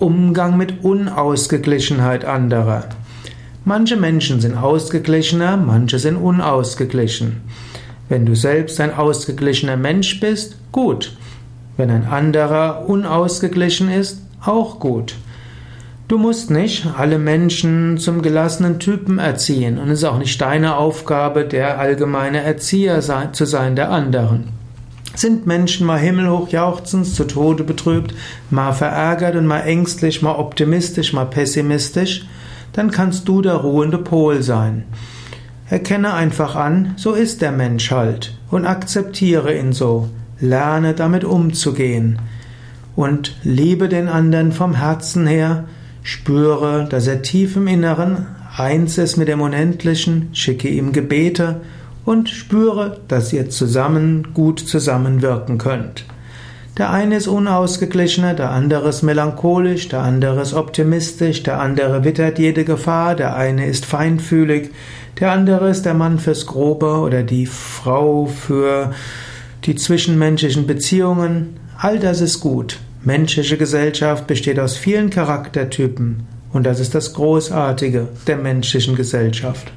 Umgang mit Unausgeglichenheit anderer. Manche Menschen sind ausgeglichener, manche sind unausgeglichen. Wenn du selbst ein ausgeglichener Mensch bist, gut. Wenn ein anderer unausgeglichen ist, auch gut. Du musst nicht alle Menschen zum gelassenen Typen erziehen und es ist auch nicht deine Aufgabe, der allgemeine Erzieher zu sein der anderen. Sind Menschen mal himmelhoch jauchzend, zu Tode betrübt, mal verärgert und mal ängstlich, mal optimistisch, mal pessimistisch, dann kannst du der ruhende Pol sein. Erkenne einfach an, so ist der Mensch halt und akzeptiere ihn so. Lerne damit umzugehen und liebe den anderen vom Herzen her, spüre, dass er tief im Inneren eins ist mit dem Unendlichen, schicke ihm Gebete und spüre, dass ihr zusammen gut zusammenwirken könnt. Der eine ist unausgeglichener, der andere ist melancholisch, der andere ist optimistisch, der andere wittert jede Gefahr, der eine ist feinfühlig, der andere ist der Mann fürs Grobe oder die Frau für die zwischenmenschlichen Beziehungen. All das ist gut. Menschliche Gesellschaft besteht aus vielen Charaktertypen und das ist das Großartige der menschlichen Gesellschaft.